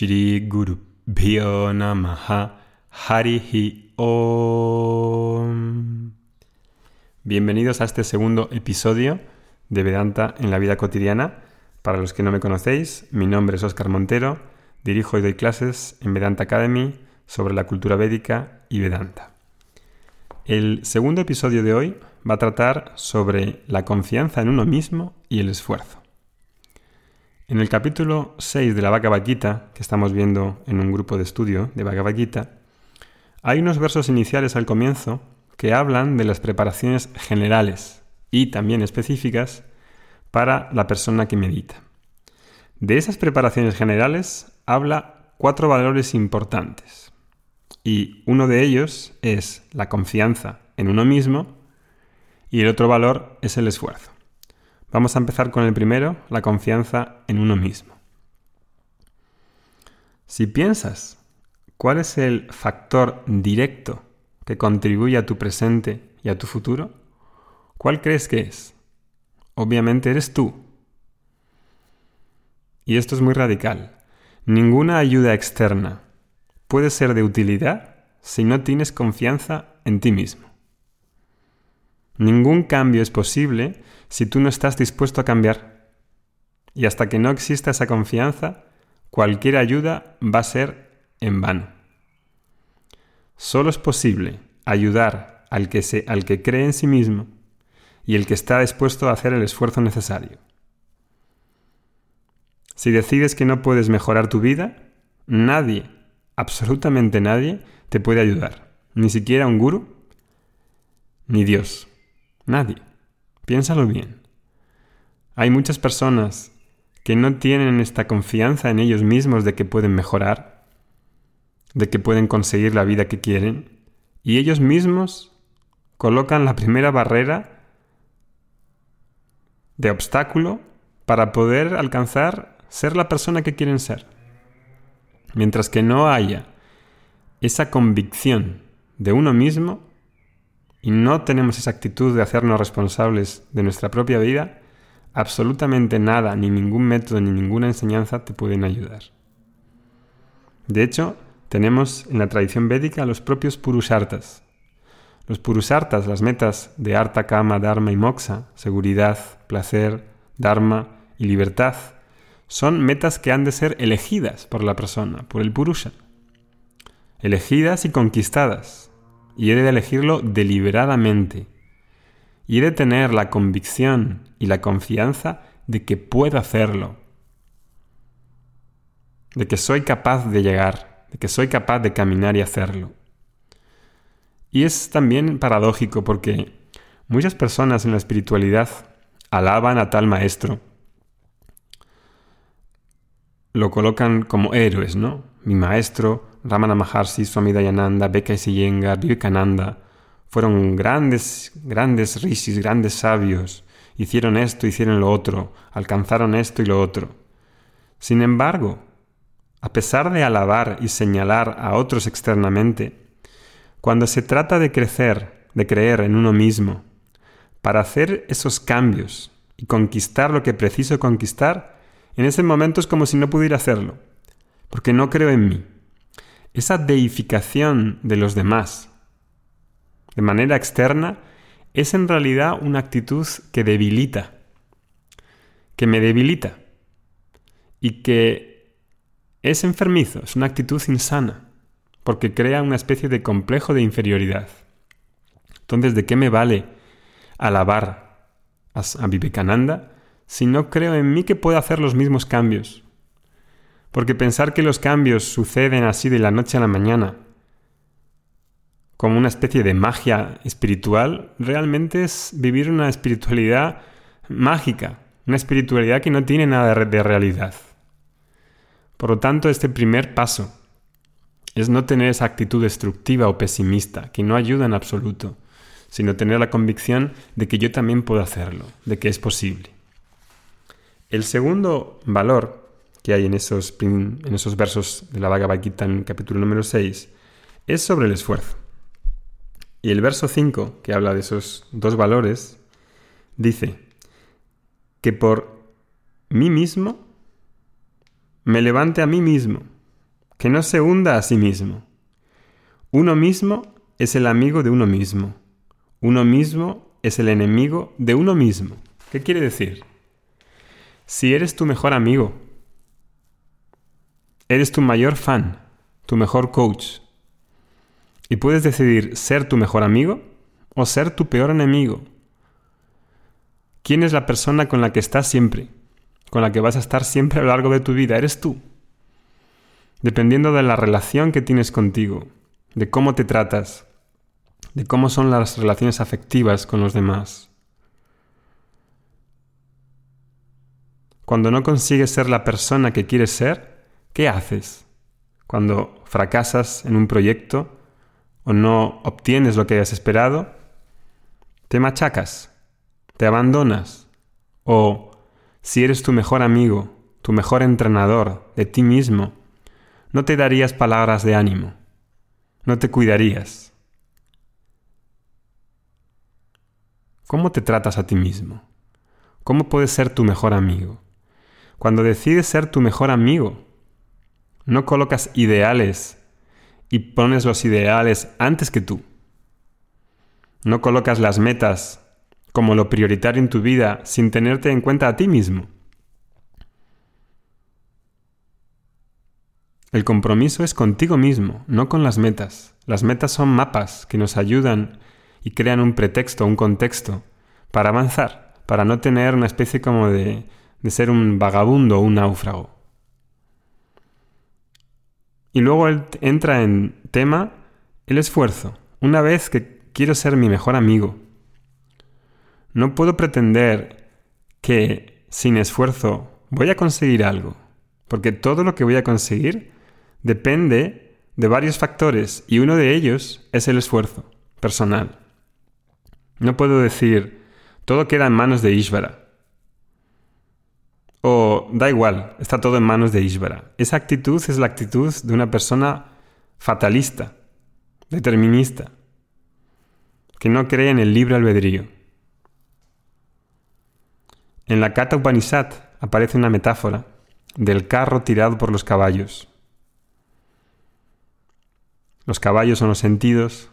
Shri Guru Bhyo Namaha Harihi Om. Bienvenidos a este segundo episodio de Vedanta en la vida cotidiana. Para los que no me conocéis, mi nombre es Oscar Montero, dirijo y doy clases en Vedanta Academy sobre la cultura védica y Vedanta. El segundo episodio de hoy va a tratar sobre la confianza en uno mismo y el esfuerzo. En el capítulo 6 de la Bhagavad Gita, que estamos viendo en un grupo de estudio de Bhagavad Gita, hay unos versos iniciales al comienzo que hablan de las preparaciones generales y también específicas para la persona que medita. De esas preparaciones generales habla cuatro valores importantes. Y uno de ellos es la confianza en uno mismo y el otro valor es el esfuerzo. Vamos a empezar con el primero, la confianza en uno mismo. Si piensas cuál es el factor directo que contribuye a tu presente y a tu futuro, ¿cuál crees que es? Obviamente eres tú. Y esto es muy radical. Ninguna ayuda externa puede ser de utilidad si no tienes confianza en ti mismo. Ningún cambio es posible si tú no estás dispuesto a cambiar. Y hasta que no exista esa confianza, cualquier ayuda va a ser en vano. Solo es posible ayudar al que, se, al que cree en sí mismo y el que está dispuesto a hacer el esfuerzo necesario. Si decides que no puedes mejorar tu vida, nadie, absolutamente nadie, te puede ayudar. Ni siquiera un guru, ni Dios. Nadie. Piénsalo bien. Hay muchas personas que no tienen esta confianza en ellos mismos de que pueden mejorar, de que pueden conseguir la vida que quieren, y ellos mismos colocan la primera barrera de obstáculo para poder alcanzar ser la persona que quieren ser. Mientras que no haya esa convicción de uno mismo, y no tenemos esa actitud de hacernos responsables de nuestra propia vida, absolutamente nada, ni ningún método, ni ninguna enseñanza te pueden ayudar. De hecho, tenemos en la tradición védica los propios purushartas. Los purushartas, las metas de arta, kama, dharma y moksha, seguridad, placer, dharma y libertad, son metas que han de ser elegidas por la persona, por el purusha. Elegidas y conquistadas, y he de elegirlo deliberadamente. Y he de tener la convicción y la confianza de que puedo hacerlo. De que soy capaz de llegar, de que soy capaz de caminar y hacerlo. Y es también paradójico porque muchas personas en la espiritualidad alaban a tal maestro. Lo colocan como héroes, ¿no? Mi maestro Ramana Maharshi, Swami Dayananda, Beka Iyengar, Vivekananda, fueron grandes, grandes rishis, grandes sabios, hicieron esto, hicieron lo otro, alcanzaron esto y lo otro. Sin embargo, a pesar de alabar y señalar a otros externamente, cuando se trata de crecer, de creer en uno mismo, para hacer esos cambios y conquistar lo que preciso conquistar, en ese momento es como si no pudiera hacerlo, porque no creo en mí, esa deificación de los demás de manera externa es en realidad una actitud que debilita, que me debilita y que es enfermizo, es una actitud insana, porque crea una especie de complejo de inferioridad. Entonces, ¿de qué me vale alabar a, Vivekananda si no creo en mí que pueda hacer los mismos cambios? Porque pensar que los cambios suceden así de la noche a la mañana, como una especie de magia espiritual, realmente es vivir una espiritualidad mágica, una espiritualidad que no tiene nada de realidad. Por lo tanto, este primer paso es no tener esa actitud destructiva o pesimista, que no ayuda en absoluto, sino tener la convicción de que yo también puedo hacerlo, de que es posible. El segundo valor que hay en esos, en esos versos de la Bhagavad en capítulo número 6 es sobre el esfuerzo. Y el verso 5, que habla de esos dos valores, dice que por mí mismo me levante a mí mismo que no se hunda a sí mismo. Uno mismo es el amigo de uno mismo. Uno mismo es el enemigo de uno mismo. ¿Qué quiere decir? Si eres tu mejor amigo, eres tu mayor fan, tu mejor coach, y puedes decidir ser tu mejor amigo o ser tu peor enemigo. ¿Quién es la persona con la que estás siempre? Con la que vas a estar siempre a lo largo de tu vida. Eres tú. Dependiendo de la relación que tienes contigo, de cómo te tratas, de cómo son las relaciones afectivas con los demás. Cuando no consigues ser la persona que quieres ser, ¿qué haces? Cuando fracasas en un proyecto o no obtienes lo que hayas esperado, te machacas, te abandonas o si eres tu mejor amigo, tu mejor entrenador de ti mismo, no te darías palabras de ánimo, no te cuidarías. ¿Cómo te tratas a ti mismo? ¿Cómo puedes ser tu mejor amigo? Cuando decides ser tu mejor amigo, no colocas ideales y pones los ideales antes que tú. No colocas las metas como lo prioritario en tu vida sin tenerte en cuenta a ti mismo. El compromiso es contigo mismo, no con las metas. Las metas son mapas que nos ayudan y crean un pretexto, un contexto para avanzar, para no tener una especie como de, de ser un vagabundo o un náufrago. Y luego entra en tema el esfuerzo. Una vez que quiero ser mi mejor amigo, no puedo pretender que sin esfuerzo voy a conseguir algo, porque todo lo que voy a conseguir depende de varios factores y uno de ellos es el esfuerzo personal. No puedo decir, todo queda en manos de Ishvara. O da igual, está todo en manos de Ishvara. Esa actitud es la actitud de una persona fatalista, determinista, que no cree en el libre albedrío. En la Kata Upanishad aparece una metáfora del carro tirado por los caballos. Los caballos son los sentidos,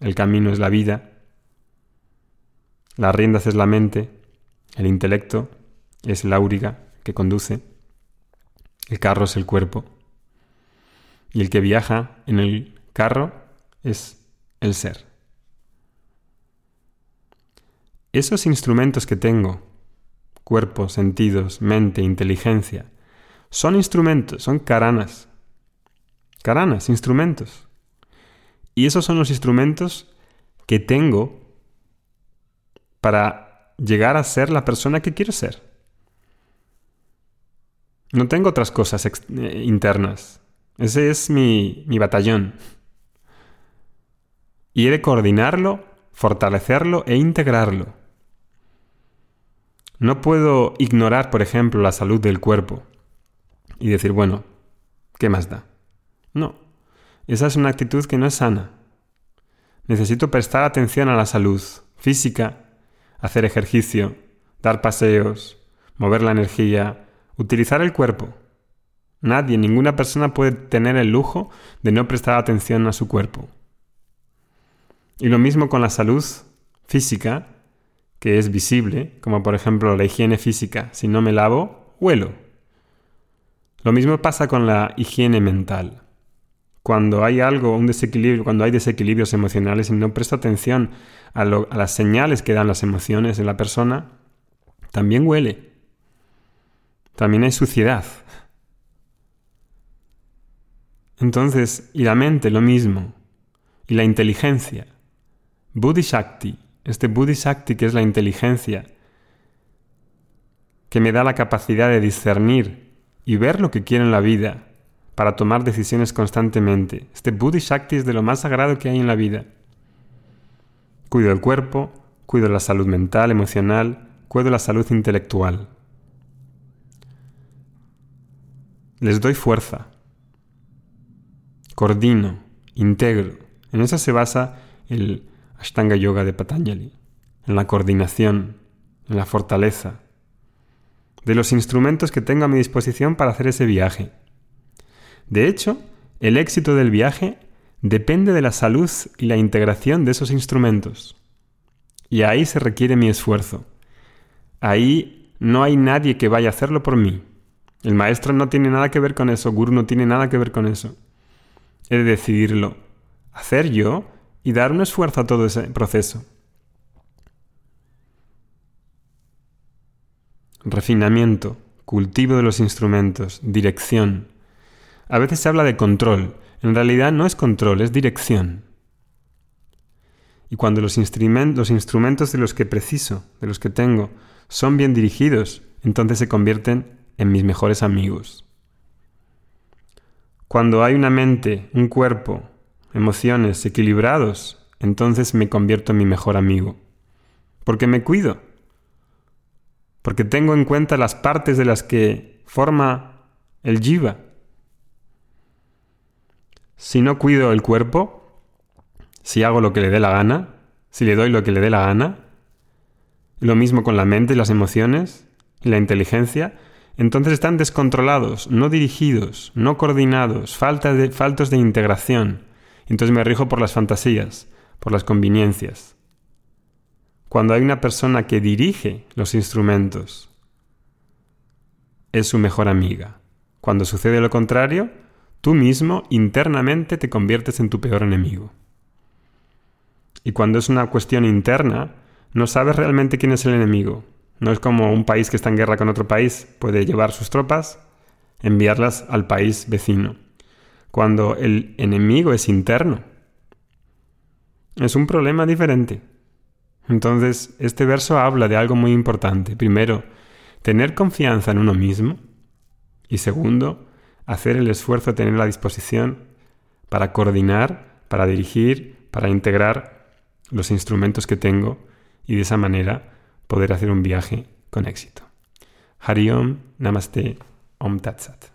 el camino es la vida, las riendas es la mente, el intelecto es la auriga que conduce, el carro es el cuerpo, y el que viaja en el carro es el ser. Esos instrumentos que tengo, cuerpo, sentidos, mente, inteligencia, son instrumentos, son caranas. Caranas, instrumentos. Y esos son los instrumentos que tengo para llegar a ser la persona que quiero ser. No tengo otras cosas eh, internas. Ese es mi, mi batallón. Y he de coordinarlo, fortalecerlo e integrarlo. No puedo ignorar, por ejemplo, la salud del cuerpo y decir, bueno, ¿qué más da? No, esa es una actitud que no es sana. Necesito prestar atención a la salud física, hacer ejercicio, dar paseos, mover la energía, Utilizar el cuerpo. Nadie, ninguna persona puede tener el lujo de no prestar atención a su cuerpo. Y lo mismo con la salud física, que es visible, como por ejemplo la higiene física. Si no me lavo, huelo. Lo mismo pasa con la higiene mental. Cuando hay algo, un desequilibrio, cuando hay desequilibrios emocionales y no presto atención a, a las señales que dan las emociones en la persona, también huele. También hay suciedad. Entonces, y la mente lo mismo, y la inteligencia. Buddhi Shakti, este Buddhi Shakti que es la inteligencia, que me da la capacidad de discernir y ver lo que quiero en la vida para tomar decisiones constantemente. Este Buddhi es de lo más sagrado que hay en la vida. Cuido el cuerpo, cuido la salud mental, emocional, cuido la salud intelectual. Les doy fuerza, coordino, integro. En eso se basa el Ashtanga Yoga de Patanjali, en la coordinación, en la fortaleza, de los instrumentos que tengo a mi disposición para hacer ese viaje. De hecho, el éxito del viaje depende de la salud y la integración de esos instrumentos. Y ahí se requiere mi esfuerzo. Ahí no hay nadie que vaya a hacerlo por mí. El maestro no tiene nada que ver con eso, Guru no tiene nada que ver con eso. He de decidirlo, hacer yo y dar un esfuerzo a todo ese proceso. Refinamiento, cultivo de los instrumentos, dirección. A veces se habla de control. En realidad no es control, es dirección. Y cuando los, los instrumentos de los que preciso, de los que tengo, son bien dirigidos, entonces se convierten en mis mejores amigos. Cuando hay una mente, un cuerpo, emociones equilibrados, entonces me convierto en mi mejor amigo. Porque me cuido. Porque tengo en cuenta las partes de las que forma el jiva. Si no cuido el cuerpo, si hago lo que le dé la gana, si le doy lo que le dé la gana, lo mismo con la mente y las emociones y la inteligencia, entonces están descontrolados, no dirigidos, no coordinados, falta de, faltos de integración. Entonces me rijo por las fantasías, por las conveniencias. Cuando hay una persona que dirige los instrumentos, es su mejor amiga. Cuando sucede lo contrario, tú mismo internamente te conviertes en tu peor enemigo. Y cuando es una cuestión interna, no sabes realmente quién es el enemigo, no es como un país que está en guerra con otro país puede llevar sus tropas, enviarlas al país vecino. Cuando el enemigo es interno, es un problema diferente. Entonces, este verso habla de algo muy importante. Primero, tener confianza en uno mismo. Y segundo, hacer el esfuerzo de tener la disposición para coordinar, para dirigir, para integrar los instrumentos que tengo y de esa manera poder hacer un viaje con éxito. Hariom, Namaste, Om Tat Sat.